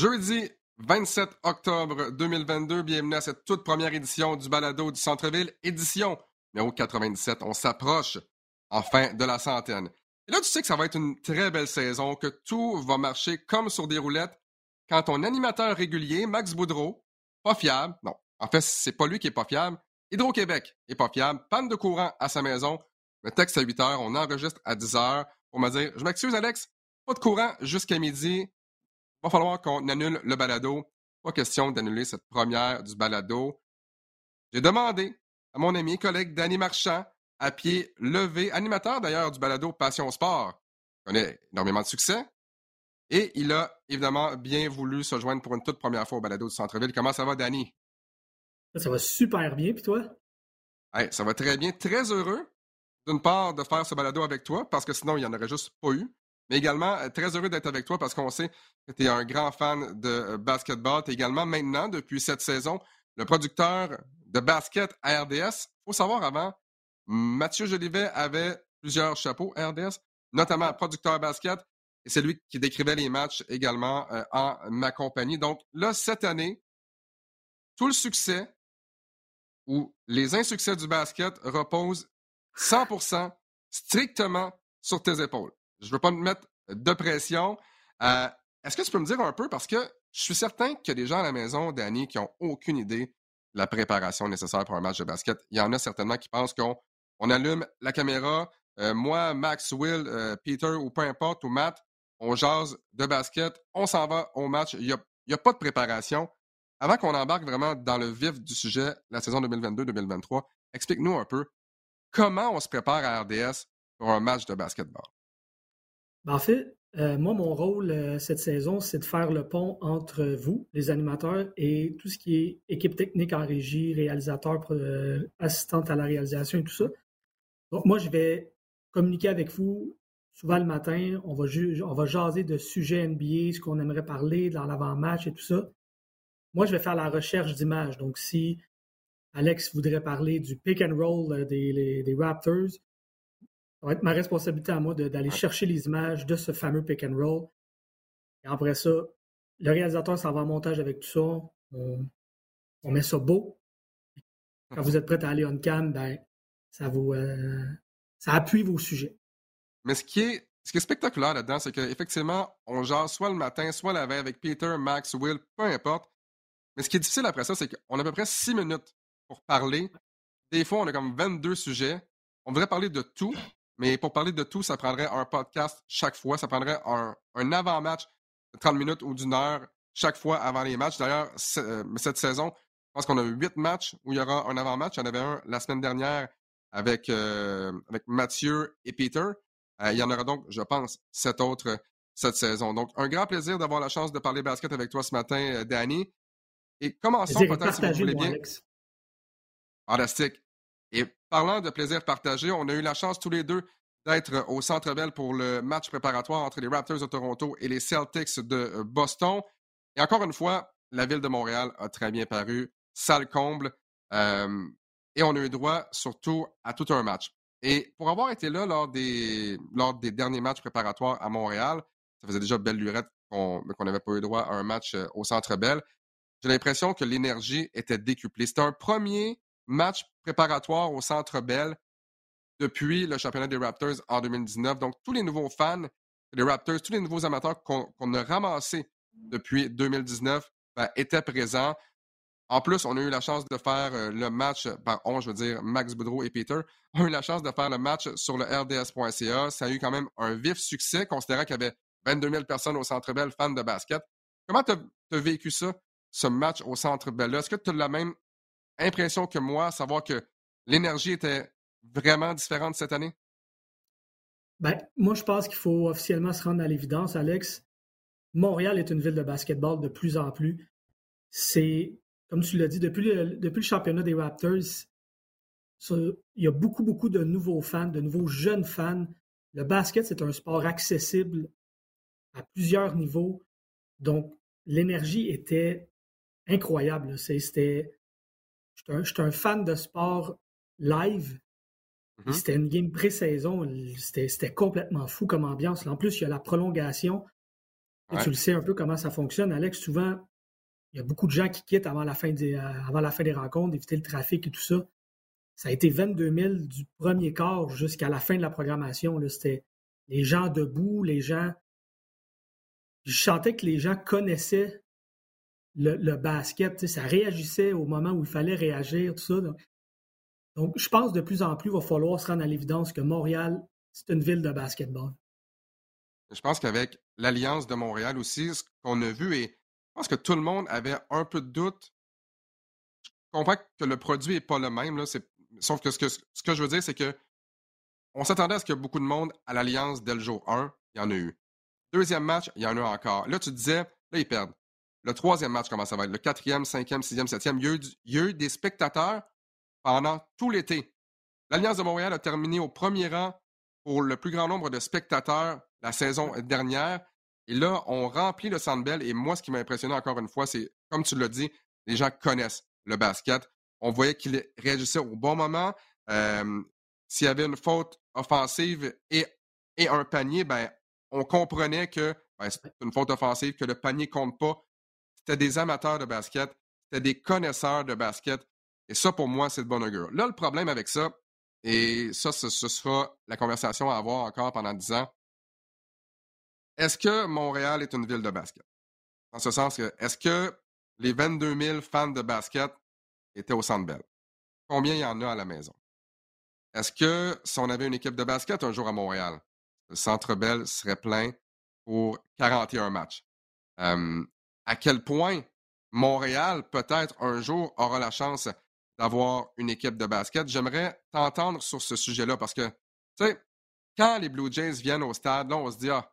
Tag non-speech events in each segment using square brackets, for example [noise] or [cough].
Jeudi 27 octobre 2022, bienvenue à cette toute première édition du Balado du Centre-Ville, édition numéro 97. On s'approche enfin de la centaine. Et là, tu sais que ça va être une très belle saison, que tout va marcher comme sur des roulettes quand ton animateur régulier, Max Boudreau, pas fiable, non, en fait, c'est pas lui qui est pas fiable, Hydro-Québec est pas fiable, panne de courant à sa maison, le texte à 8 heures, on enregistre à 10 heures pour me dire, je m'excuse Alex, pas de courant jusqu'à midi, va falloir qu'on annule le balado. Pas question d'annuler cette première du balado. J'ai demandé à mon ami et collègue Danny Marchand, à pied levé, animateur d'ailleurs du balado Passion Sport, qui connaît énormément de succès. Et il a évidemment bien voulu se joindre pour une toute première fois au balado du centre-ville. Comment ça va, Danny? Ça va super bien, puis toi? ça va très bien. Très heureux, d'une part, de faire ce balado avec toi, parce que sinon, il n'y en aurait juste pas eu mais également euh, très heureux d'être avec toi parce qu'on sait que tu es un grand fan de euh, basketball. Tu es également maintenant, depuis cette saison, le producteur de basket à RDS. Il faut savoir avant, Mathieu Jolivet avait plusieurs chapeaux à RDS, notamment producteur basket, et c'est lui qui décrivait les matchs également euh, en ma compagnie. Donc là, cette année, tout le succès ou les insuccès du basket reposent 100% strictement sur tes épaules je ne veux pas me mettre de pression. Euh, est-ce que tu peux me dire un peu, parce que je suis certain qu'il y a des gens à la maison, Danny, qui n'ont aucune idée de la préparation nécessaire pour un match de basket. Il y en a certainement qui pensent qu'on on allume la caméra, euh, moi, Max, Will, euh, Peter ou peu importe, ou Matt, on jase de basket, on s'en va au match. Il n'y a, a, pas de préparation. Avant qu'on embarque vraiment dans le vif du sujet, la saison 2022-2023, explique-nous un peu comment on se prépare à RDS pour un match de basketball. Ben, en fait, euh, moi, mon rôle euh, cette saison, c'est de faire le pont entre vous, les animateurs, et tout ce qui est équipe technique en régie, réalisateur, euh, assistante à la réalisation et tout ça. Donc, moi, je vais communiquer avec vous souvent le matin. On va, jaser de sujets NBA, ce qu'on aimerait parler dans l'avant-match et tout ça. Moi, je vais faire la recherche d'images. Donc, si Alex voudrait parler du pick and roll des Raptors, ça va être ma responsabilité à moi d'aller chercher les images de ce fameux pick and roll. Et après ça, le réalisateur s'en va en montage avec tout ça. On, met ça beau. Quand vous êtes prêt à aller on cam, ben, ça vous euh, ça appuie vos sujets. Mais ce qui est, ce qui est spectaculaire là-dedans, c'est qu'effectivement, on jase soit le matin, soit la veille avec Peter, Max, Will, peu importe. Mais ce qui est difficile après ça, c'est qu'on a à peu près six minutes pour parler. Des fois, on a comme 22 sujets. On voudrait parler de tout, mais pour parler de tout, ça prendrait un podcast chaque fois. Ça prendrait un, avant-match de 30 minutes ou d'une heure chaque fois avant les matchs. D'ailleurs, euh, cette saison, je pense qu'on a huit matchs où il y aura un avant-match. Il y en avait un la semaine dernière avec, euh, avec Mathieu et Peter. Euh, il y en aura donc, je pense, sept autres cette saison. Donc, un grand plaisir d'avoir la chance de parler basket avec toi ce matin, Danny. Et commençons peut-être, si vous voulez bien. Fantastique. Et parlant de plaisir partagé, on a eu la chance tous les deux d'être au Centre Bell pour le match préparatoire entre les Raptors de Toronto et les Celtics de euh, Boston. Et encore une fois, la ville de Montréal a très bien paru, salle comble, euh, et on a eu droit surtout à tout un match. Et pour avoir été là lors des, lors des derniers matchs préparatoires à Montréal, ça faisait déjà belle lurette qu'on n'avait pas eu droit à un match euh, au Centre Bell, j'ai l'impression que l'énergie était décuplée. C'était un premier match préparatoire au Centre Bell depuis le championnat des Raptors en 2019. Donc, tous les nouveaux fans des Raptors, tous les nouveaux amateurs qu'on a ramassés depuis 2019 ben, étaient présents. En plus, on a eu la chance de faire euh, le match, par on, je veux dire Max Boudreau et Peter, [laughs] ont eu la chance de faire le match sur le RDS.ca. Ça a eu quand même un vif succès, considérant qu'il y avait 22 000 personnes au Centre Bell fans de basket. Comment tu as, vécu ça, ce match au Centre Bell? Est-ce que tu as la même impression que moi, savoir que l'énergie était vraiment différente cette année? Ben, moi, je pense qu'il faut officiellement se rendre à l'évidence, Alex. Montréal est une ville de basketball de plus en plus. C'est, comme tu l'as dit, depuis le, depuis le championnat des Raptors, il y a beaucoup, beaucoup de nouveaux fans, de nouveaux jeunes fans. Le basket, c'est un sport accessible à plusieurs niveaux. Donc, l'énergie était incroyable. C'était je suis un, fan de sport live. Mm-hmm. C'était une game pré-saison. C'était complètement fou comme ambiance. En plus, il y a la prolongation. Tu le sais un peu comment ça fonctionne, Alex. Souvent, il y a beaucoup de gens qui quittent avant la fin des, euh, avant la fin des rencontres, d'éviter le trafic et tout ça. Ça a été 22 000 du premier quart jusqu'à la fin de la programmation. C'était les gens debout, les gens. Je sentais que les gens connaissaient le, basket. Ça réagissait au moment où il fallait réagir, tout ça. Donc, je pense de plus en plus, il va falloir se rendre à l'évidence que Montréal, c'est une ville de basketball. Je pense qu'avec l'Alliance de Montréal aussi, ce qu'on a vu, et je pense que tout le monde avait un peu de doute. Je comprends que le produit n'est pas le même, là, sauf que ce, que je veux dire, c'est que on s'attendait à ce que beaucoup de monde à l'Alliance dès le jour 1, il y en a eu. Deuxième match, il y en a eu encore. Là, tu disais, là, ils perdent. Le troisième match, comment ça va être? Le quatrième, cinquième, sixième, septième. Il y il y a eu des spectateurs pendant tout l'été. L'Alliance de Montréal a terminé au premier rang pour le plus grand nombre de spectateurs la saison dernière. Et là, on remplit le Centre Et moi, ce qui m'a impressionné encore une fois, c'est, comme tu l'as dit, les gens connaissent le basket. On voyait qu'il réagissait au bon moment. s'il y avait une faute offensive et, et un panier, ben, on comprenait que ben, c'est une faute offensive, que le panier ne compte pas. C'était des amateurs de basket, c'était des connaisseurs de basket. Et ça, pour moi, c'est de bon augure. Là, le problème avec ça, et ça, ce, sera la conversation à avoir encore pendant dix ans. Est-ce que Montréal est une ville de basket? En ce sens que, est-ce que les 22 000 fans de basket étaient au Centre Bell? Combien il y en a à la maison? Est-ce que si on avait une équipe de basket un jour à Montréal, le Centre Bell serait plein pour 41 matchs? À quel point Montréal, peut-être un jour, aura la chance d'avoir une équipe de basket. J'aimerais t'entendre sur ce sujet-là parce que, tu sais, quand les Blue Jays viennent au stade, là, on se dit, ah,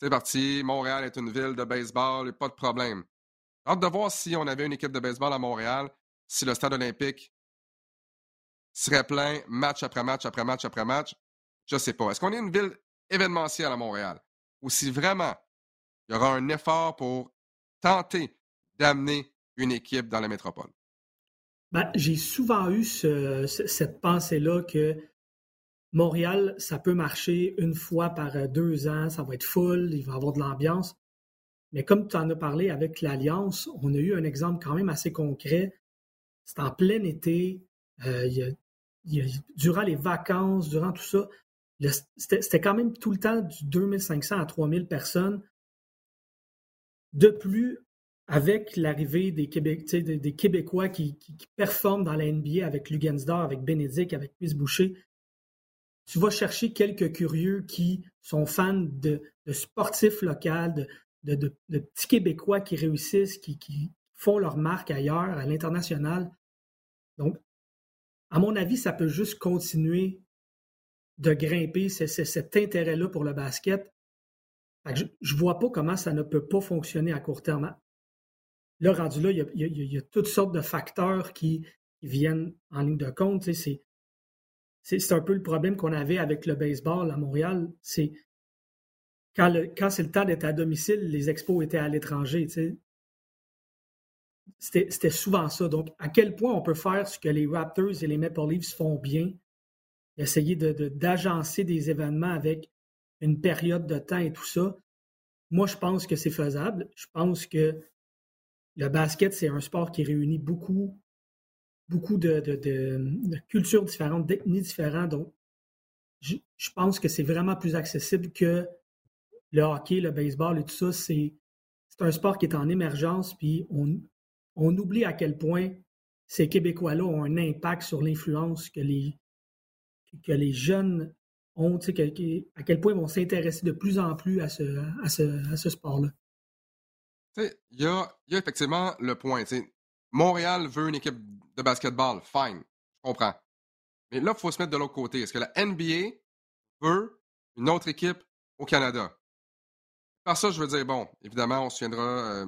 c'est parti, Montréal est une ville de baseball, pas de problème. J'ai hâte de voir si on avait une équipe de baseball à Montréal, si le stade olympique serait plein match après match après match après match. Je ne sais pas. Est-ce qu'on est une ville événementielle à Montréal? Ou si vraiment il y aura un effort pour tenter d'amener une équipe dans la métropole? Ben, j'ai souvent eu cette pensée-là que Montréal, ça peut marcher une fois par euh, deux ans, ça va être full, il va y avoir de l'ambiance. Mais comme tu en as parlé avec l'Alliance, on a eu un exemple quand même assez concret. C'est en plein été, euh, durant les vacances, durant tout ça, c'était quand même tout le temps du 2500 à 3000 personnes. De plus, avec l'arrivée des, Québécois qui, performent dans la NBA avec Lugensdor, avec Bénédicte, avec Chris Boucher, tu vas chercher quelques curieux qui sont fans de, sportifs locaux, de, petits Québécois qui réussissent, qui, font leur marque ailleurs, à l'international. Donc, à mon avis, ça peut juste continuer de grimper cet intérêt-là pour le basket. Je ne vois pas comment ça ne peut pas fonctionner à court terme. Là, rendu là, il y a, toutes sortes de facteurs qui, viennent en ligne de compte. c'est, un peu le problème qu'on avait avec le baseball à Montréal. C'est quand, c'est le temps d'être à domicile, les expos étaient à l'étranger. C'était, souvent ça. Donc, à quel point on peut faire ce que les Raptors et les Maple Leafs font bien, essayer d'agencer des événements avec une période de temps et tout ça. Moi, je pense que c'est faisable. Je pense que le basket, c'est un sport qui réunit beaucoup, beaucoup de, cultures différentes, d'ethnies différentes. Donc, je, pense que c'est vraiment plus accessible que le hockey, le baseball et tout ça. C'est, un sport qui est en émergence, puis on, on oublie à quel point ces Québécois-là ont un impact sur l'influence que les, que les jeunes ont, à quel point ils vont s'intéresser de plus en plus à ce, à ce sport-là il y a, effectivement le point. Montréal veut une équipe de basketball, fine, je comprends. Mais là, il faut se mettre de l'autre côté. Est-ce que la NBA veut une autre équipe au Canada? Par ça, je veux dire, bon, évidemment, on se souviendra euh,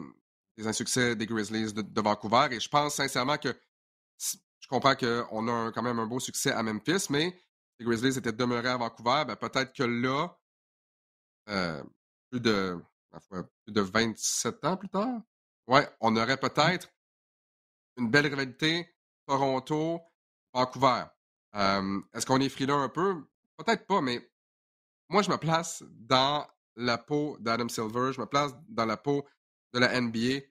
des insuccès des Grizzlies de, Vancouver et je pense sincèrement que je comprends qu'on a quand même un beau succès à Memphis, mais les Grizzlies étaient demeurés à Vancouver, ben, peut-être que là, euh, plus de plus de 27 ans plus tard, ouais, on aurait peut-être une belle rivalité Toronto-Vancouver. Est-ce qu'on est frileux un peu? Peut-être pas, mais moi, je me place dans la peau d'Adam Silver, je me place dans la peau de la NBA.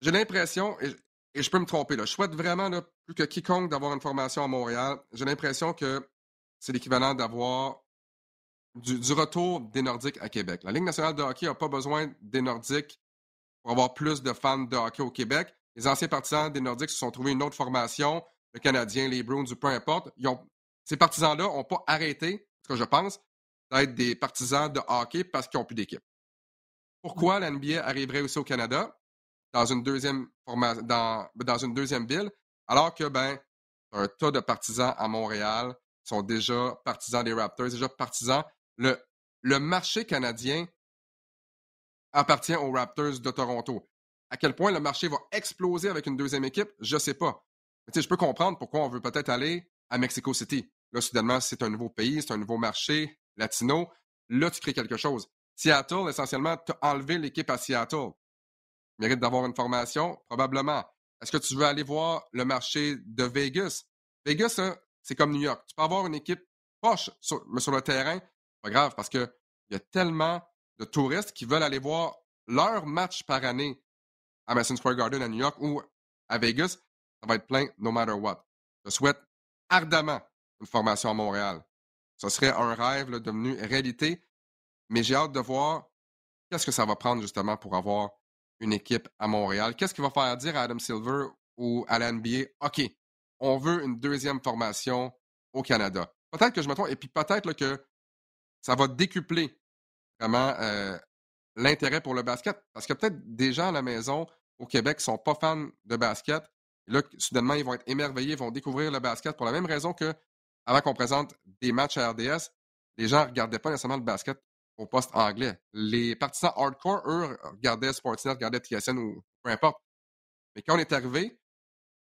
J'ai l'impression, et, je peux me tromper, là, je souhaite vraiment plus que quiconque d'avoir une formation à Montréal. J'ai l'impression que c'est l'équivalent d'avoir du, retour des Nordiques à Québec. La Ligue nationale de hockey n'a pas besoin des Nordiques pour avoir plus de fans de hockey au Québec. Les anciens partisans des Nordiques se sont trouvés une autre formation, le Canadien, les Bruins, ou peu importe. ces partisans-là n'ont pas arrêté, ce que je pense, d'être des partisans de hockey parce qu'ils n'ont plus d'équipe. Pourquoi la NBA arriverait aussi au Canada? Dans une deuxième ville, alors que ben un tas de partisans à Montréal sont déjà partisans des Raptors, déjà partisans. Le, le marché canadien appartient aux Raptors de Toronto. À quel point le marché va exploser avec une deuxième équipe, je ne sais pas. Je peux comprendre pourquoi on veut peut-être aller à Mexico City. Là, soudainement, c'est un nouveau pays, c'est un nouveau marché latino. Là, tu crées quelque chose. Seattle, essentiellement, tu as enlevé l'équipe à Seattle. Mérite d'avoir une formation? Probablement. Est-ce que tu veux aller voir le marché de Vegas? Vegas, hein, c'est comme New York. Tu peux avoir une équipe poche, mais sur le terrain, pas grave, parce qu'il y a tellement de touristes qui veulent aller voir leur match par année à Madison Square Garden à New York ou à Vegas. Ça va être plein no matter what. Je souhaite ardemment une formation à Montréal. Ce serait un rêve devenu réalité, mais j'ai hâte de voir qu'est-ce que ça va prendre justement pour avoir une équipe à Montréal. Qu'est-ce qui va faire dire à Adam Silver ou à la NBA, OK, on veut une deuxième formation au Canada? Peut-être que je me trompe, et puis peut-être que ça va décupler vraiment euh, l'intérêt pour le basket. Parce a peut-être des gens à la maison au Québec ne sont pas fans de basket. Et là, soudainement, ils vont être émerveillés, ils vont découvrir le basket pour la même raison que avant qu'on présente des matchs à RDS, les gens ne regardaient pas nécessairement le basket au poste anglais. Les partisans hardcore, eux, regardaient Sportsnet, regardaient TSN ou peu importe. Mais quand on est arrivé,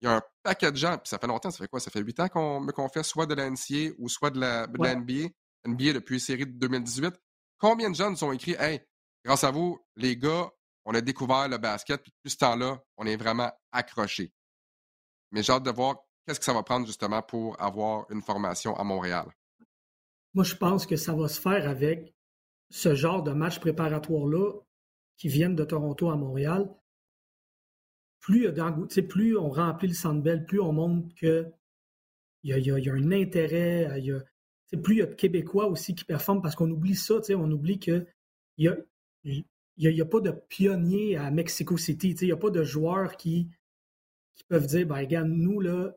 il y a un paquet de gens, puis ça fait longtemps, ça fait quoi? Ça fait huit ans qu'on fait soit de la NCA ou soit de la, NBA, NBA depuis série de 2018. Combien de gens nous ont écrit Hey, grâce à vous, les gars, on a découvert le basket, puis depuis ce temps-là, on est vraiment accrochés. Mais j'ai hâte de voir qu'est-ce que ça va prendre justement pour avoir une formation à Montréal. Moi, je pense que ça va se faire avec ce genre de match préparatoire-là qui viennent de Toronto à Montréal plus, plus on remplit le Centre plus on montre qu'il y a, y, a, un intérêt, plus il y a de Québécois aussi qui performent parce qu'on oublie ça, on oublie qu'il n'y a, pas de pionniers à Mexico City, il n'y a pas de joueurs qui, peuvent dire, ben, nous, les,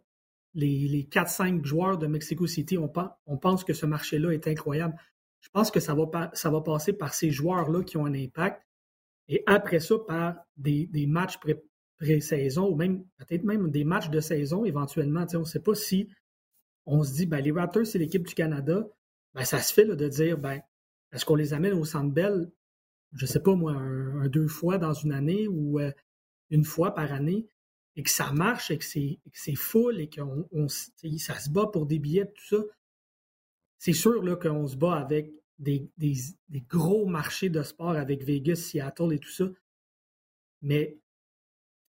les 4-5 joueurs de Mexico City, on pense que ce marché-là est incroyable. Je pense que ça va, ça va passer par ces joueurs-là qui ont un impact et après ça, par des, des matchs pré pré-saison ou même peut-être même des matchs de saison éventuellement. On ne sait pas si on se dit ben, les Raptors, c'est l'équipe du Canada. Ben, ça se fait de dire ben, est-ce qu'on les amène au Centre Bell, je ne sais pas moi, un, deux fois dans une année ou euh, une fois par année, et que ça marche et que c'est full et que ça se bat pour des billets, tout ça. C'est sûr qu'on se bat avec des, gros marchés de sport avec Vegas, Seattle et tout ça. Mais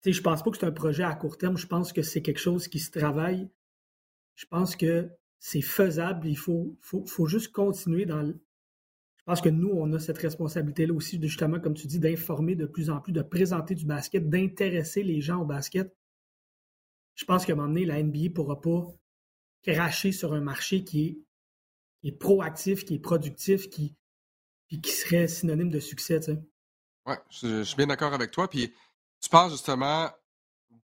je ne pense pas que c'est un projet à court terme. Je pense que c'est quelque chose qui se travaille. Je pense que c'est faisable. Il faut, juste continuer dans. Je pense que nous, on a cette responsabilité-là aussi, justement, comme tu dis, d'informer de plus en plus, de présenter du basket, d'intéresser les gens au basket. Je pense qu'à un moment donné, la NBA ne pourra pas cracher sur un marché qui est, proactif, qui est productif, qui, qui serait synonyme de succès. Oui, je, suis bien d'accord avec toi. Puis tu parles justement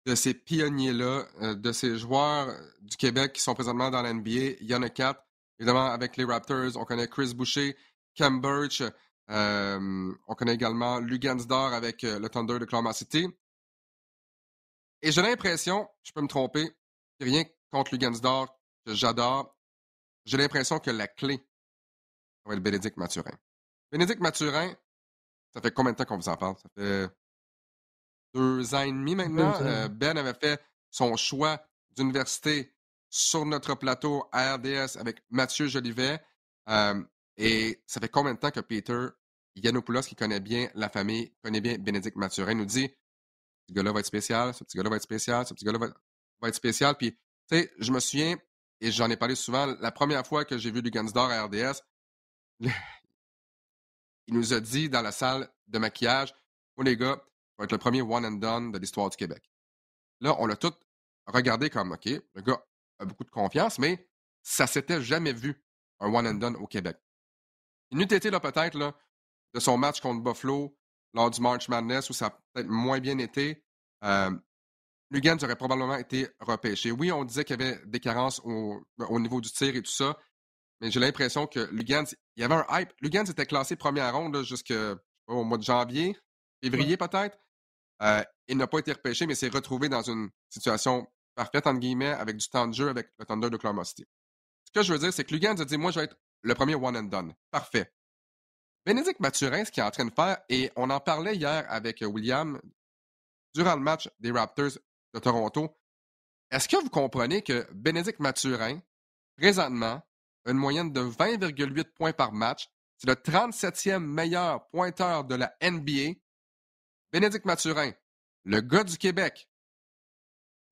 de ces pionniers-là, euh, de ces joueurs du Québec qui sont présentement dans l'NBA. Il y en a quatre. Évidemment, avec les Raptors, on connaît Chris Boucher, Cam Birch, euh, on connaît également Lugansdor avec euh, le Thunder de Clamart City. Et j'ai l'impression, je peux me tromper, rien contre Lugansdor, que j'adore. J'ai l'impression que la clé, ça va être Bénédicte Mathurin. Bénédicte Mathurin, ça fait combien de temps qu'on vous en parle? Ça fait deux ans et demi maintenant. Euh, ben avait fait son choix d'université sur notre plateau à RDS avec Mathieu Jolivet. Euh, et ça fait combien de temps que Peter Yanopoulos, qui connaît bien la famille, connaît bien Bénédicte Mathurin, nous dit ce petit gars-là va être spécial, ce petit gars-là va être spécial, ce petit gars-là va, être spécial. Puis, tu sais, je me souviens, et j'en ai parlé souvent, la première fois que j'ai vu Lugansdor à RDS, il nous a dit dans la salle de maquillage Moi, les gars, ça va être le premier one and done de l'histoire du Québec. Là, on l'a tout regardé comme OK, le gars a beaucoup de confiance, mais ça s'était jamais vu, un one and done au Québec. Il n'eût été là peut-être de son match contre Buffalo lors du March Madness où ça a peut-être moins bien été. Euh, Lugans aurait probablement été repêché. Oui, on disait qu'il y avait des carences au, niveau du tir et tout ça, mais j'ai l'impression que Lugans, il y avait un hype. Lugans était classé première ronde jusqu'au mois de janvier, février peut-être. Euh, il n'a pas été repêché, mais s'est retrouvé dans une situation parfaite, entre guillemets, avec du temps de jeu avec le Thunder de Oklahoma Ce que je veux dire, c'est que Lugans a dit Moi, je vais être le premier one and done. Parfait. Bénédicte Mathurin, ce qu'il est en train de faire, et on en parlait hier avec William durant le match des Raptors Toronto. Est-ce que vous comprenez que Bénédicte Mathurin, présentement, a une moyenne de 20,8 points par match? C'est le 37e meilleur pointeur de la NBA. Bénédicte Mathurin, le gars du Québec.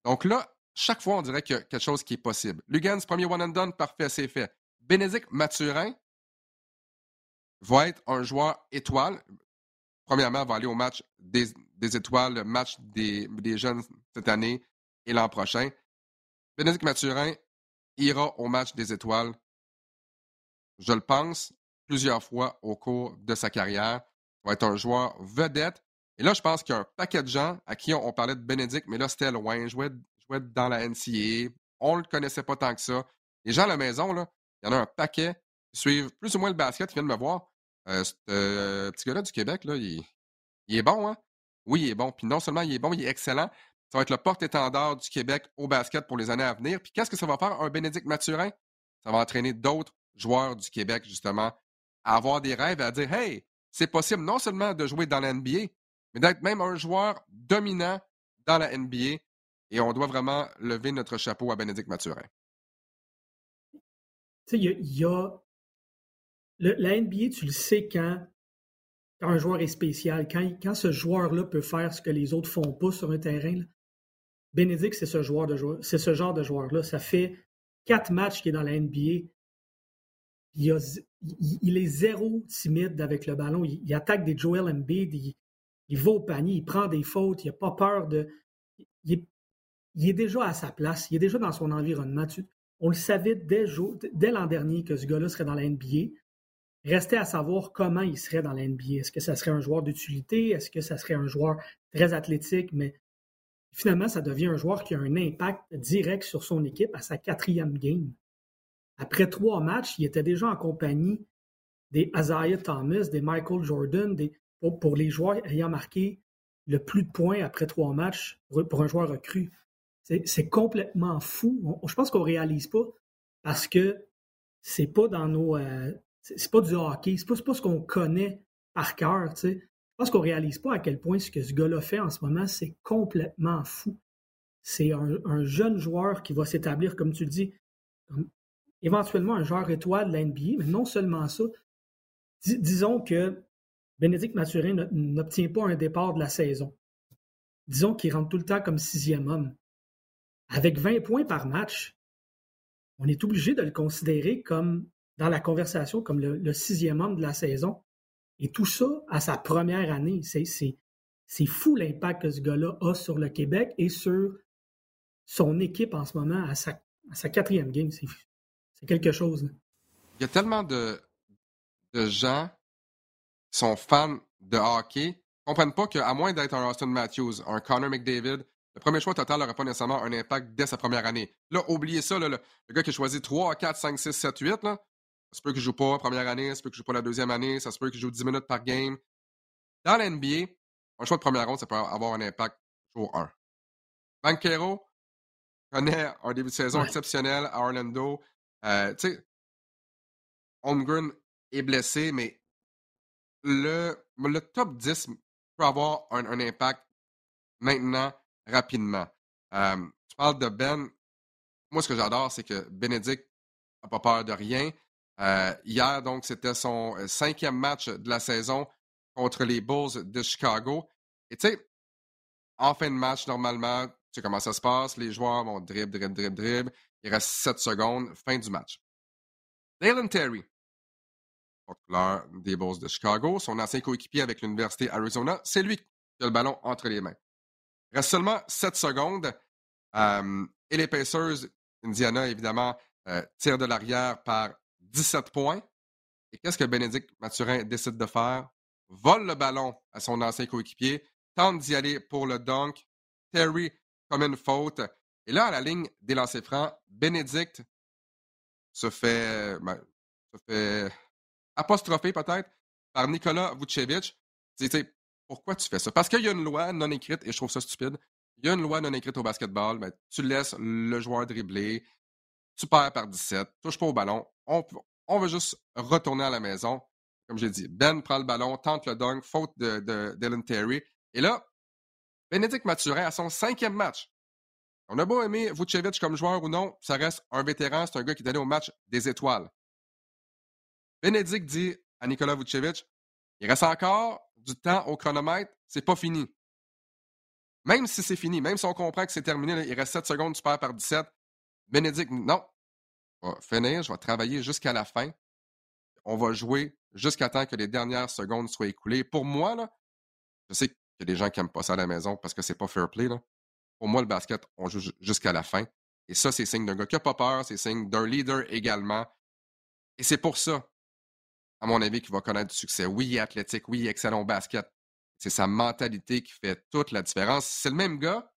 Donc là, chaque fois, on dirait qu'il y a quelque chose qui est possible. Lugans, premier one and done, parfait, c'est fait. Bénédicte Mathurin va être un joueur étoile. Premièrement, va aller au match des, étoiles, le match des, jeunes cette année et l'an prochain. Bénédicte Mathurin ira au match des étoiles, je le pense, plusieurs fois au cours de sa carrière. Il va être un joueur vedette. Et là, je pense qu'il y a un paquet de gens à qui on, parlait de Bénédicte, mais là, c'était loin. Il jouait, jouait dans la NCA. On ne le connaissait pas tant que ça. Les gens à la maison, là, il y en a un paquet qui suivent plus ou moins le basket, qui viennent me voir. Euh, ce euh, petit gars-là du Québec, là, il, est bon, hein? Oui, il est bon. Puis non seulement il est bon, il est excellent. Ça va être le porte-étendard du Québec au basket pour les années à venir. Puis qu'est-ce que ça va faire un Bénédicte Mathurin? Ça va entraîner d'autres joueurs du Québec, justement, à avoir des rêves et à dire Hey, c'est possible non seulement de jouer dans la NBA, mais d'être même un joueur dominant dans la NBA. Et on doit vraiment lever notre chapeau à Bénédicte Mathurin. Tu sais, il y a la NBA, tu le sais quand, un joueur est spécial, quand, ce joueur-là peut faire ce que les autres font pas sur un terrain. Bénédicte, c'est ce, joueur de joueur, c'est ce genre de joueur-là. Ça fait quatre matchs qu'il est dans la NBA. Il, est zéro timide avec le ballon. Il, attaque des Joel Embiid. Il, il, va au panier. Il prend des fautes. Il n'a pas peur de. Il est, déjà à sa place. Il est déjà dans son environnement. on le savait dès, dès l'an dernier que ce gars-là serait dans la NBA. Restait à savoir comment il serait dans la NBA. Est-ce que ça serait un joueur d'utilité? Est-ce que ça serait un joueur très athlétique? Mais finalement, ça devient un joueur qui a un impact direct sur son équipe à sa quatrième game. Après trois matchs, il était déjà en compagnie des Isaiah Thomas, des Michael Jordan, des, pour, les joueurs ayant marqué le plus de points après trois matchs pour, un joueur recru. C'est complètement fou. je pense qu'on ne réalise pas parce que c'est pas dans nos, euh, c'est pas du hockey, c'est pas, pas ce qu'on connaît par cœur. Je pense qu'on réalise pas à quel point ce que ce gars-là fait en ce moment, c'est complètement fou. C'est un, jeune joueur qui va s'établir, comme tu dis, éventuellement un joueur étoile de la NBA, mais non seulement ça. disons que Bénédicte Mathurin n'obtient pas un départ de la saison. Disons qu'il rentre tout le temps comme sixième homme. Avec 20 points par match, on est obligé de le considérer comme dans la conversation comme le, sixième homme de la saison. Et tout ça à sa première année. C'est fou l'impact que ce gars-là a sur le Québec et sur son équipe en ce moment à sa, sa quatrième game. C'est quelque chose. Il y a tellement de, de gens qui sont fans de hockey ne comprennent pas qu'à moins d'être un Austin Matthews, un Connor McDavid, le premier choix total n'aurait pas nécessairement un impact dès sa première année. Là, oubliez ça, le, gars qui a choisi 3, 4, 5, 6, 7, 8, là, ça se peut qu'il ne joue pas la première année, ça se peut qu'il ne joue pas la deuxième année, ça se peut qu'il joue 10 minutes par game. Dans l'NBA, un choix de première ronde, ça peut avoir un impact jour 1. Banquero connaît un début de saison exceptionnel à Orlando. Euh, tu sais, Holmgren est blessé, mais le, le top 10 peut avoir un, impact maintenant, rapidement. Euh, tu parles de Ben. Moi, ce que j'adore, c'est que Bénédicte n'a pas peur de rien. Euh, hier, donc, c'était son euh, cinquième match de la saison contre les Bulls de Chicago. Et tu sais, en fin de match, normalement, tu sais comment ça se passe. Les joueurs vont dribble, dribble, dribble, dribble. Il reste 7 secondes, fin du match. Dalen Terry, porte-couleur des Bulls de Chicago. Son ancien coéquipier avec l'Université Arizona, c'est lui qui a le ballon entre les mains. Il reste seulement 7 secondes. et les Pacers, Indiana, évidemment, euh, tirent de l'arrière par 17 points. Et qu'est-ce que Bénédicte Mathurin décide de faire? Vole le ballon à son ancien coéquipier, tente d'y aller pour le dunk. Terry comme une faute. Et là, à la ligne des lancers francs, Bénédicte se fait, ben, apostropher peut-être par Nicolas Vucevic. pourquoi tu fais ça? Parce qu'il y a une loi non écrite, et je trouve ça stupide. Il y a une loi non écrite au basketball. Ben, tu laisses le joueur dribbler, tu perds par 17, touche pas au ballon. On, veut juste retourner à la maison. Comme j'ai dit, Ben prend le ballon, tente le dunk, faute de, de Dylan Terry. Et là, Bénédicte Mathurin à son cinquième match. On a beau aimer Vucevic comme joueur ou non, ça reste un vétéran, c'est un gars qui est allé au match des étoiles. Bénédicte dit à Nicolas Vucevic il reste encore du temps au chronomètre, c'est pas fini. Même si c'est fini, même si on comprend que c'est terminé, il reste 7 secondes, tu perds par 17. Bénédicte, non. Vais finir, je vais travailler jusqu'à la fin. On va jouer jusqu'à temps que les dernières secondes soient écoulées. Pour moi, je sais qu'il y a des gens qui n'aiment pas ça à la maison parce que c'est pas fair play. Là. Pour moi, le basket, on joue jusqu'à la fin. Et ça, c'est signe d'un gars qui n'a pas peur, c'est signe d'un leader également. Et c'est pour ça, à mon avis, qu'il va connaître du succès. Oui, athlétique, oui, excellent basket. C'est sa mentalité qui fait toute la différence. C'est le même gars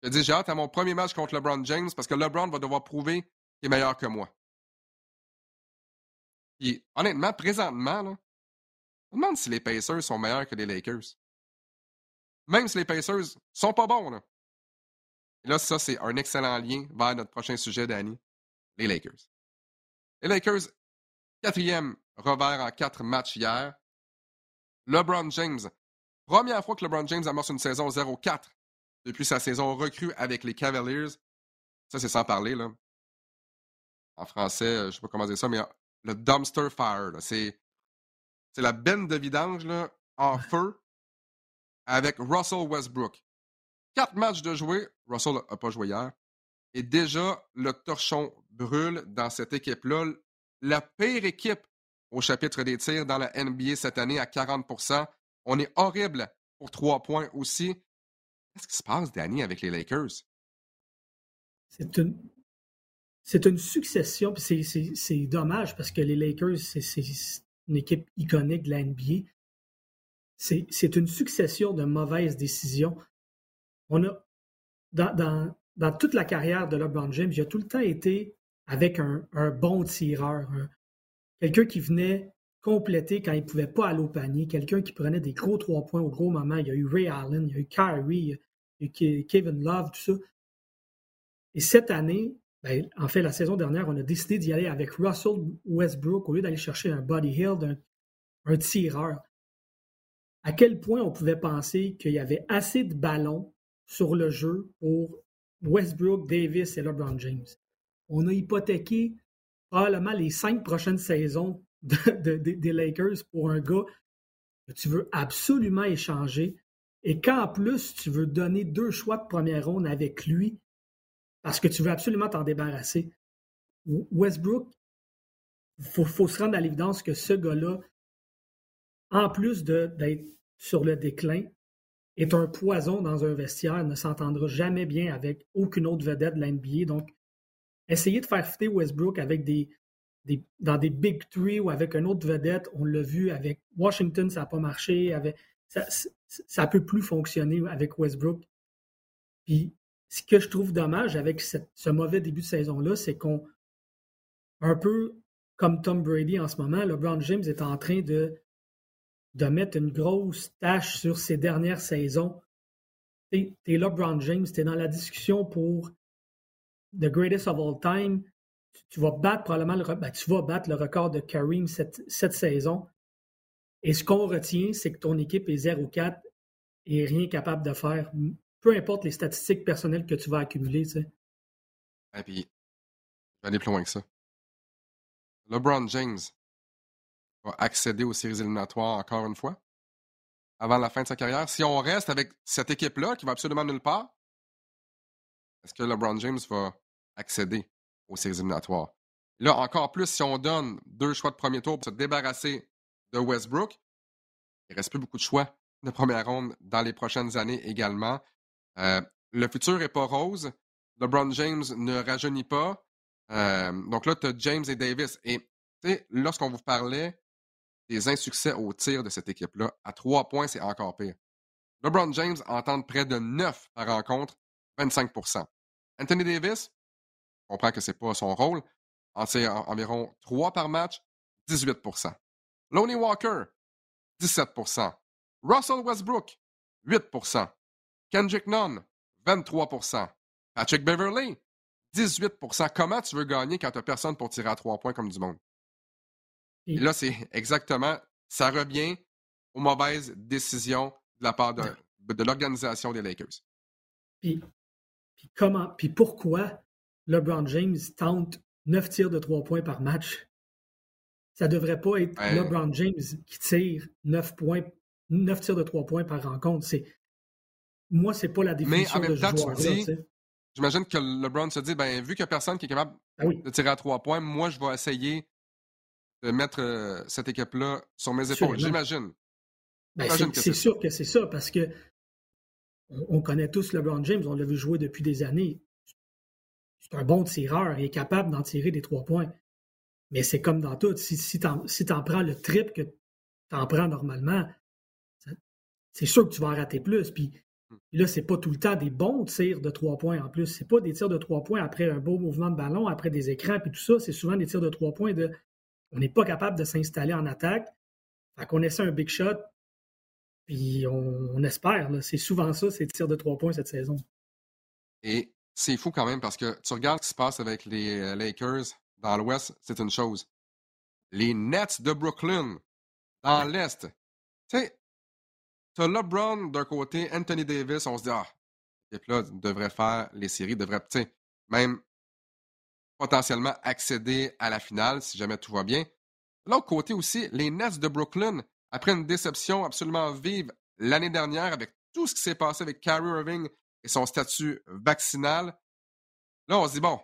qui a dit J'ai hâte à mon premier match contre LeBron James parce que LeBron va devoir prouver qu'il est meilleur que moi. Puis, honnêtement, présentement, là, je me demande si les Pacers sont meilleurs que les Lakers. Même si les Pacers sont pas bons, là. Et là, ça, c'est un excellent lien vers notre prochain sujet, Danny. Les Lakers. Les Lakers, quatrième revers en quatre matchs hier. LeBron James, première fois que LeBron James amorce une saison 0-4 depuis sa saison recrue avec les Cavaliers. Ça, c'est sans parler, là. En français, euh, je ne sais pas comment dire ça, mais le dumpster fire, c'est, c'est la benne de vidange là, en feu avec Russell Westbrook. Quatre matchs de jouer. Russell n'a pas joué hier. Et déjà, le torchon brûle dans cette équipe-là. La pire équipe au chapitre des tirs dans la NBA cette année à 40% On est horrible pour trois points aussi. Qu'est-ce qui se passe, Danny, avec les Lakers? C'est une, c'est une succession, puis c'est dommage parce que les Lakers, c'est une équipe iconique de la NBA. C'est une succession de mauvaises décisions on a, dans, toute la carrière de LeBron James, il a tout le temps été avec un, bon tireur, quelqu'un qui venait compléter quand il ne pouvait pas aller au panier, quelqu'un qui prenait des gros trois points au gros moment. Il y a eu Ray Allen, il y a eu Kyrie, il y a eu Kevin Love, tout ça. Et cette année, ben, en fait, la saison dernière, on a décidé d'y aller avec Russell Westbrook au lieu d'aller chercher un Buddy Hill, un tireur. À quel point on pouvait penser qu'il y avait assez de ballons sur le jeu pour Westbrook, Davis et LeBron James? On a hypothéqué probablement les cinq prochaines saisons des Lakers pour un gars que tu veux absolument échanger et qu'en plus tu veux donner deux choix de première ronde avec lui parce que tu veux absolument t'en débarrasser. Westbrook, il faut, se rendre à l'évidence que ce gars-là, en plus d'être sur le déclin, est un poison dans un vestiaire, ne s'entendra jamais bien avec aucune autre vedette de la NBA. Donc, essayer de faire fitter Westbrook avec des, dans des Big Three ou avec une autre vedette, on l'a vu avec Washington, ça n'a pas marché. Ça ne peut plus fonctionner avec Westbrook. Puis, ce que je trouve dommage avec ce mauvais début de saison-là, c'est qu'on, un peu comme Tom Brady en ce moment, LeBron James est en train de de mettre une grosse tâche sur ses dernières saisons. Tu es, là, Brown James, tu es dans la discussion pour The Greatest of All Time. Tu, vas battre probablement le, ben, tu vas battre le record de Kareem cette, cette saison. Et ce qu'on retient, c'est que ton équipe est 0-4 et rien capable de faire, peu importe les statistiques personnelles que tu vas accumuler. Tu sais. Et puis, je vais aller plus loin que ça. LeBron James, va accéder aux séries éliminatoires encore une fois avant la fin de sa carrière. Si on reste avec cette équipe-là qui va absolument nulle part, est-ce que LeBron James va accéder aux séries éliminatoires? Là, encore plus, si on donne deux choix de premier tour pour se débarrasser de Westbrook, il ne reste plus beaucoup de choix de première ronde dans les prochaines années également. Euh, le futur n'est pas rose. LeBron James ne rajeunit pas. Euh, donc là, tu as James et Davis. Et lorsqu'on vous parlait des insuccès au tir de cette équipe-là, à trois points, c'est encore pire. LeBron James entend près de neuf par rencontre, 25% Anthony Davis, on comprend que ce n'est pas son rôle, en tire environ trois par match, 18% Lonnie Walker, 17% Russell Westbrook, 8 Kendrick Nunn, 23% Patrick Beverly, 18% Comment tu veux gagner quand tu n'as personne pour tirer à trois points comme du monde? Et là, c'est exactement, ça revient aux mauvaises décisions de la part de, de l'organisation des Lakers. Puis, puis, comment, puis pourquoi LeBron James tente 9 tirs de trois points par match? Ça devrait pas être LeBron James qui tire 9 points, 9 tirs de trois points par rencontre. C'est, moi, c'est pas la définition Mais en même temps, joueur, tu dis, j'imagine que LeBron se dit, ben, vu qu'il n'y a personne qui est capable ah de tirer à trois points, moi, je vais essayer de mettre euh, cette équipe-là sur mes épaules. J'imagine. Ben, c'est sûr que c'est ça, parce que on, connaît tous LeBron James, on l'a vu jouer depuis des années. C'est un bon tireur, il est capable d'en tirer des trois points. Mais c'est comme dans tout, si, si tu en, prends le trip que tu en prends normalement, c'est sûr que tu vas en rater plus. Puis hmm. là, c'est pas tout le temps des bons tirs de trois points en plus. C'est pas des tirs de trois points après un beau mouvement de ballon, après des écrans, puis tout ça. C'est souvent des tirs de trois points de on n'est pas capable de s'installer en attaque. Fait qu'on essaie un big shot, puis on, espère. C'est souvent ça, ces tirs de trois points cette saison. Et c'est fou quand même parce que tu regardes ce qui se passe avec les euh, Lakers dans l'Ouest, c'est une chose. Les Nets de Brooklyn dans l'Est. Tu sais, tu as LeBron d'un côté, Anthony Davis, on se dit, ah, cette là devrait faire les séries, devrait, tu sais, même potentiellement accéder à la finale si jamais tout va bien. De l'autre côté aussi, les Nets de Brooklyn, après une déception absolument vive l'année dernière avec tout ce qui s'est passé avec Kyrie Irving et son statut vaccinal, là, on se dit, bon,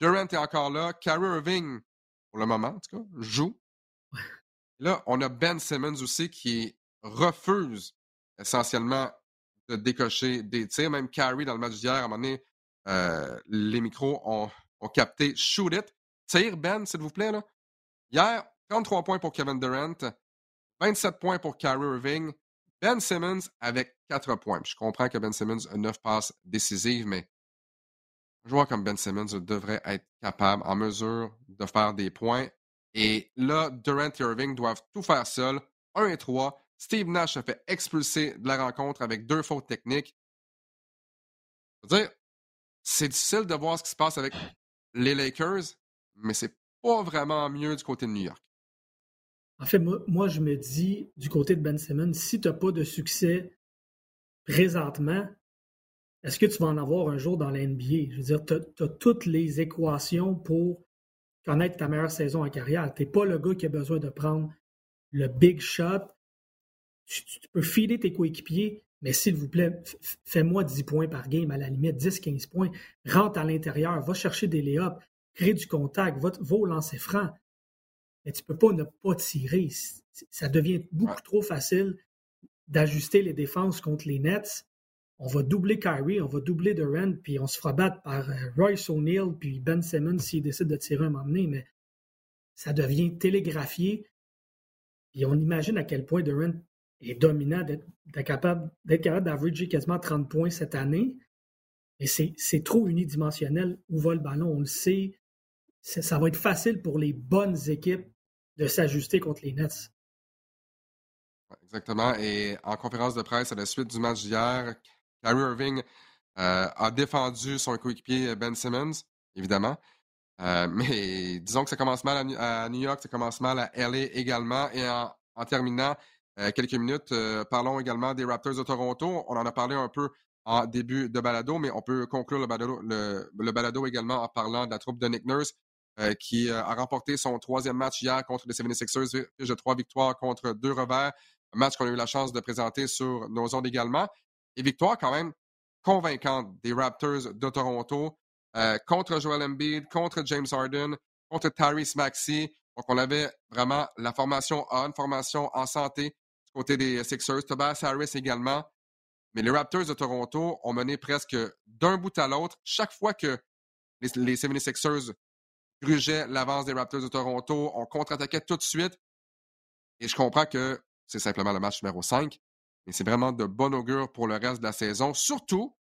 Durant est encore là, Kyrie Irving, pour le moment, en tout cas, joue. Là, on a Ben Simmons aussi qui refuse essentiellement de décocher des tirs. Même Kyrie, dans le match d'hier, à un moment donné, euh, les micros ont capté Shoot It. Tire, Ben, s'il vous plaît. Hier, 33 points pour Kevin Durant, 27 points pour Kyrie Irving, Ben Simmons avec 4 points. je comprends que Ben Simmons a 9 passes décisives, mais un joueur comme Ben Simmons devrait être capable, en mesure de faire des points. Et là, Durant et Irving doivent tout faire seuls. 1 et 3. Steve Nash a fait expulser de la rencontre avec deux fautes techniques. Dire, c'est difficile de voir ce qui se passe avec les Lakers, mais c'est pas vraiment mieux du côté de New York. En fait, moi, je me dis, du côté de Ben Simmons, si tu n'as pas de succès présentement, est-ce que tu vas en avoir un jour dans la NBA? Je veux dire, tu as, toutes les équations pour connaître ta meilleure saison en carrière. Tu n'es pas le gars qui a besoin de prendre le big shot. Tu, peux filer tes coéquipiers, mais s'il vous plaît, fais-moi 10 points par game, à la limite, 10-15 points. Rentre à l'intérieur, va chercher des lay-ups, crée du contact, va, au lancer franc. Mais tu ne peux pas ne pas tirer. Ça devient beaucoup trop facile d'ajuster les défenses contre les Nets. On va doubler Kyrie, on va doubler Durant, puis on se fera battre par euh, Royce O'Neal, puis Ben Simmons s'il décide de tirer un moment donné, mais ça devient télégraphié. Et on imagine à quel point Durant est dominant, d'être capable d'averager quasiment 30 points cette année. Mais c'est trop unidimensionnel où va le ballon. On le sait. Ça va être facile pour les bonnes équipes de s'ajuster contre les Nets. Exactement. Et en conférence de presse à la suite du match d'hier, Kyrie Irving euh, a défendu son coéquipier Ben Simmons, évidemment. Euh, [laughs] mais disons que ça commence mal à, New York, ça commence mal à LA également. Et en terminant, euh, quelques minutes. Euh, parlons également des Raptors de Toronto. On en a parlé un peu en début de balado, mais on peut conclure le balado, le, balado également en parlant de la troupe de Nick Nurse, euh, qui a remporté son troisième match hier contre les 76ers, de trois victoires contre deux revers. Un match qu'on a eu la chance de présenter sur nos ondes également. Et victoire quand même convaincante des Raptors de Toronto contre Joel Embiid, contre James Harden. contre Tyrese Maxey. Donc, on avait vraiment la formation une formation en santé côté des Sixers. Tobias Harris également. Mais les Raptors de Toronto ont mené presque d'un bout à l'autre. Chaque fois que les, les 76ers grugeaient l'avance des Raptors de Toronto, on contre-attaquait tout de suite. Et je comprends que c'est simplement le match numéro 5, mais c'est vraiment de bon augure pour le reste de la saison. Surtout,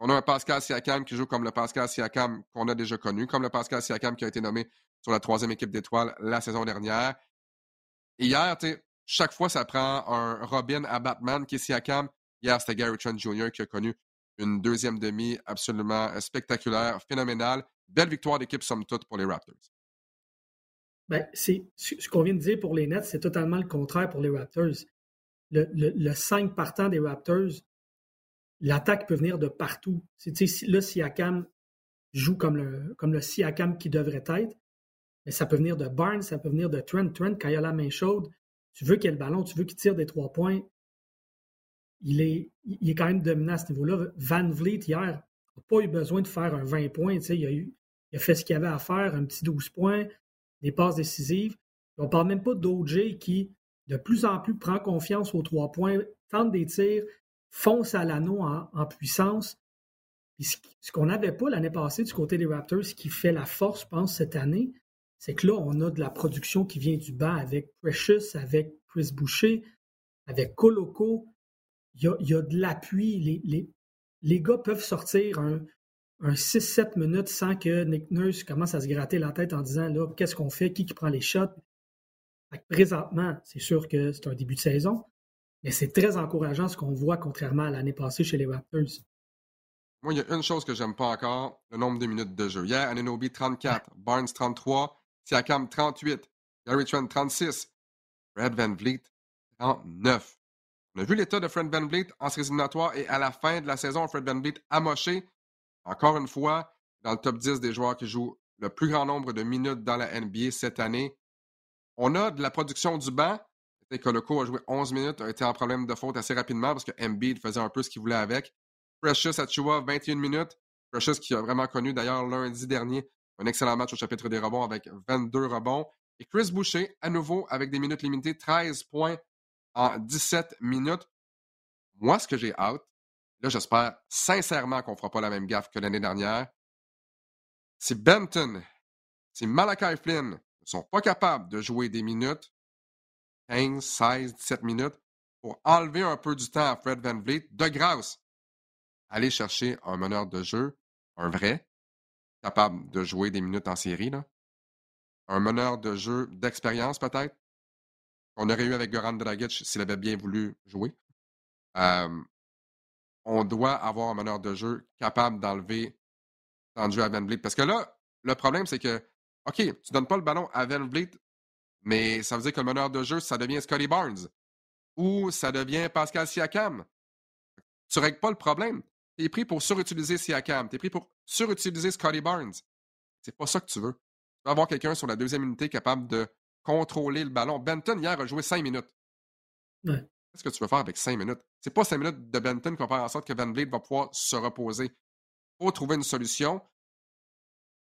on a un Pascal Siakam qui joue comme le Pascal Siakam qu'on a déjà connu, comme le Pascal Siakam qui a été nommé sur la troisième équipe d'étoiles la saison dernière. Hier, chaque fois, ça prend un Robin à Batman qui est Siakam. Hier, c'était Gary Trent Jr. qui a connu une deuxième demi absolument spectaculaire, phénoménale. Belle victoire d'équipe, somme toute, pour les Raptors. Ben, c'est, ce qu'on vient de dire pour les Nets, c'est totalement le contraire pour les Raptors. Le, le, 5 partant des Raptors, l'attaque peut venir de partout. C'est, là, Siakam joue comme le, comme le Siakam qui devrait être, mais ça peut venir de Barnes, ça peut venir de Trent. Trent, quand il a la main chaude, tu veux qu'il ait le ballon, tu veux qu'il tire des trois points. Il est, il est quand même dominant à ce niveau-là. Van Vliet, hier, n'a pas eu besoin de faire un 20 points. Il a, il fait ce qu'il avait à faire, un petit 12 points, des passes décisives. On ne parle même pas d'OJ qui, de plus en plus, prend confiance aux trois points, tente des tirs, fonce à l'anneau en, puissance. ce, qu'on n'avait pas l'année passée du côté des Raptors, ce qui fait la force, je pense, cette année, c'est que là, on a de la production qui vient du bas avec Precious, avec Chris Boucher, avec Coloco. Il y a, de l'appui. Les, les, les, gars peuvent sortir un, un 6-7 minutes sans que Nick Nurse commence à se gratter la tête en disant là, qu'est-ce qu'on fait, qui, qui prend les shots? présentement, c'est sûr que c'est un début de saison, mais c'est très encourageant ce qu'on voit contrairement à l'année passée chez les Raptors. Moi, il y a une chose que j'aime pas encore, le nombre de minutes de jeu. Hier, Ananobi 34, Barnes 33, Siakam 38, Gary Trent 36, Fred Van Vliet 39. On a vu l'état de Fred Van Vliet en séries éliminatoires et à la fin de la saison, Fred Van Vliet moché encore une fois, dans le top 10 des joueurs qui jouent le plus grand nombre de minutes dans la NBA cette année. On a de la production du banc. Coloco a joué 11 minutes, a été en problème de faute assez rapidement parce que Embiid faisait un peu ce qu'il voulait avec. Precious Achua, 21 minutes. Precious qui a vraiment connu d'ailleurs lundi dernier un excellent match au chapitre des rebonds avec 22 rebonds. Et Chris Boucher, à nouveau, avec des minutes limitées, 13 points en 17 minutes. Moi, ce que j'ai hâte, Là, j'espère sincèrement qu'on ne fera pas la même gaffe que l'année dernière. Si Benton, si Malachi Flynn ne sont pas capables de jouer des minutes, 15, 16, 17 minutes, pour enlever un peu du temps à Fred Van Vliet, de grâce, allez chercher un meneur de jeu, un vrai, capable de jouer des minutes en série, un meneur de jeu d'expérience peut-être, qu'on aurait eu avec Goran Dragic s'il avait bien voulu jouer. On doit avoir un meneur de jeu capable d'enlever dans le jeu à Van Vliet. Parce que là, le problème, c'est que, OK, tu ne donnes pas le ballon à Van Vliet, mais ça veut dire que le meneur de jeu, ça devient Scotty Barnes ou ça devient Pascal Siakam. Tu ne règles pas le problème. Tu es pris pour surutiliser Siakam. Tu es pris pour surutiliser Scotty Barnes. C'est pas ça que tu veux. Tu veux avoir quelqu'un sur la deuxième unité capable de contrôler le ballon. Benton, hier, a joué cinq minutes. Ouais. Qu'est-ce que tu veux faire avec cinq minutes? C'est pas cinq minutes de Benton qui va faire en sorte que Van Vliet va pouvoir se reposer. Il faut trouver une solution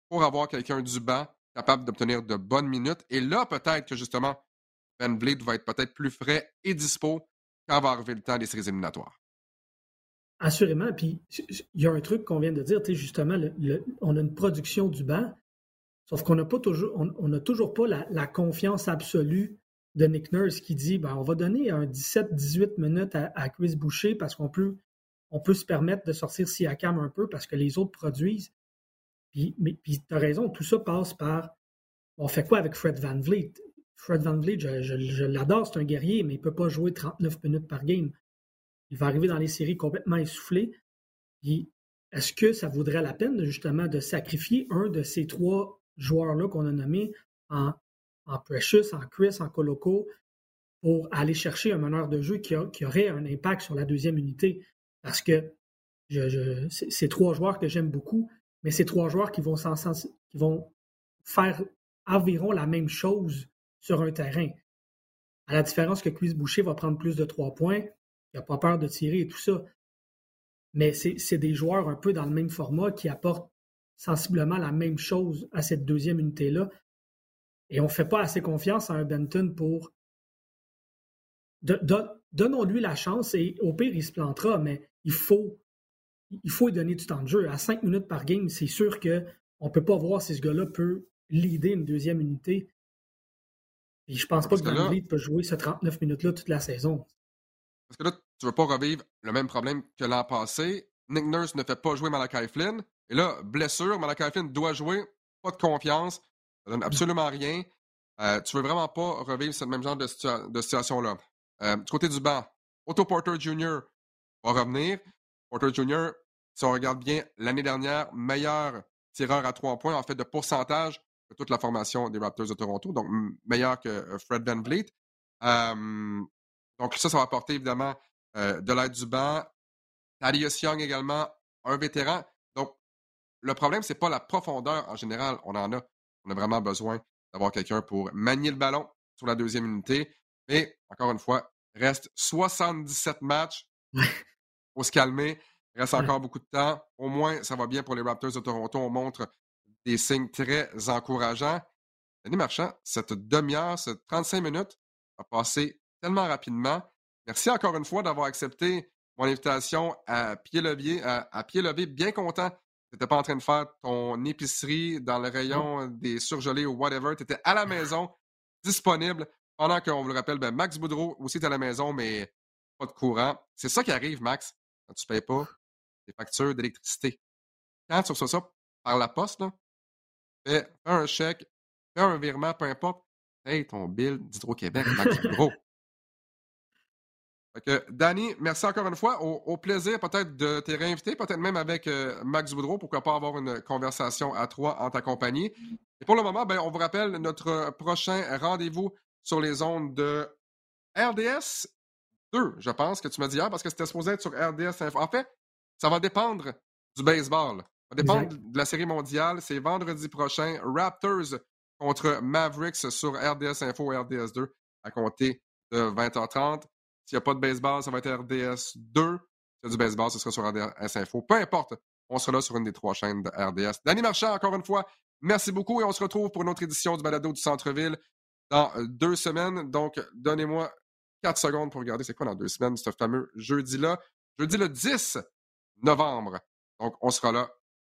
pour avoir quelqu'un du banc capable d'obtenir de bonnes minutes. Et là, peut-être que justement, Van Vliet va être peut-être plus frais et dispo quand va arriver le temps des séries éliminatoires. Assurément. Puis, il y a un truc qu'on vient de dire, justement, on a une production du banc, sauf qu'on n'a toujours, on, toujours pas la, confiance absolue de Nick Nurse qui dit ben, on va donner un 17-18 minutes à, Chris Boucher parce qu'on peut, se permettre de sortir Siakam un peu parce que les autres produisent. Puis, puis tu as raison, tout ça passe par on fait quoi avec Fred Van Vliet? Fred Van Vliet, je, l'adore, c'est un guerrier, mais il ne peut pas jouer 39 minutes par game. Il va arriver dans les séries complètement essoufflé. Est-ce que ça vaudrait la peine justement de sacrifier un de ces trois joueurs-là qu'on a nommés en en Precious, en Chris, en Coloco, pour aller chercher un meneur de jeu qui, aurait un impact sur la deuxième unité? Parce que je, c'est trois joueurs que j'aime beaucoup, mais c'est trois joueurs qui vont, qui vont faire environ la même chose sur un terrain. À la différence que Chris Boucher va prendre plus de trois points, il n'a pas peur de tirer et tout ça. Mais c'est des joueurs un peu dans le même format qui apportent sensiblement la même chose à cette deuxième unité-là Et on ne fait pas assez confiance à un Benton pour. Donnons-lui la chance et au pire, il se plantera, mais il faut, il faut lui donner du temps de jeu. À cinq minutes par game, c'est sûr qu'on ne peut pas voir si ce gars-là peut leader une deuxième unité. Et je pense pas que, Van peut jouer ce 39 minutes-là toute la saison. Parce que là, tu veux pas revivre le même problème que l'an passé. Nick Nurse ne fait pas jouer Malachi Flynn. Et là, blessure, Malachi Flynn doit jouer. Pas de confiance. Ça donne absolument rien. Euh, tu veux vraiment pas revivre ce même genre de, situation-là. Euh, du côté du banc, Otto Porter Jr. va revenir. Porter Jr., si on regarde bien, l'année dernière, meilleur tireur à trois points, en fait, de pourcentage de toute la formation des Raptors de Toronto, donc meilleur que euh, Fred Van Vliet. Donc ça, ça va apporter évidemment de l'aide du banc. Thaddeus Young également, un vétéran. Donc, le problème, c'est pas la profondeur en général. On en a. On a vraiment besoin d'avoir quelqu'un pour manier le ballon sur la deuxième unité. Mais, encore une fois, reste 77 matchs. faut se calmer. Il reste encore beaucoup de temps. Au moins, ça va bien pour les Raptors de Toronto. On montre des signes très encourageants. Denis Marchand, cette demi-heure, cette 35 minutes a passé tellement rapidement. Merci encore une fois d'avoir accepté mon invitation à pied levé, à, pied levé, bien content. Tu n'étais pas en train de faire ton épicerie dans le rayon des surgelés ou whatever. Tu étais à la maison, disponible. Pendant qu'on vous le rappelle, ben, Max Boudreau aussi est à la maison, mais pas de courant. C'est ça qui arrive, Max, quand tu ne payes pas tes factures d'électricité. Quand tu reçois ça par la poste, fais, un chèque, fais un virement, peu importe. Hey, ton bill d'Hydro-Québec, Max Boudreau. Danny, merci encore une fois. Au, plaisir peut-être de te réinviter, peut-être même avec euh, Max Boudreau. Pourquoi pas avoir une conversation à trois en ta compagnie. Et pour le moment, ben, on vous rappelle notre prochain rendez-vous sur les ondes de RDS 2, je pense que tu m'as dit hier, parce que c'était supposé être sur RDS Info. En fait, ça va dépendre du baseball. Ça va dépendre de la série mondiale. C'est vendredi prochain. Raptors contre Mavericks sur RDS Info et RDS 2 à compter de 20h30. S'il n'y a pas de baseball, ça va être RDS 2. S'il y a du baseball, ce sera sur RDS Info. Peu importe, on sera là sur une des trois chaînes de RDS. Danny Marchand, encore une fois, merci beaucoup et on se retrouve pour une autre édition du Balado du Centre-Ville dans euh, deux semaines. Donc, donnez-moi quatre secondes pour regarder c'est quoi dans deux semaines, ce fameux jeudi-là. Jeudi le 10 novembre. Donc, on sera là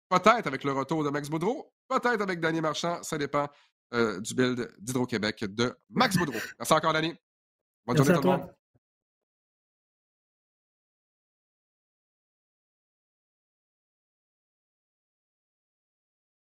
peut-être avec le retour de Max Boudreau, peut-être avec Danny Marchand. Ça dépend euh, du build d'Hydro-Québec de Max Boudreau. Merci encore, Danny. Bonne journée tout le monde.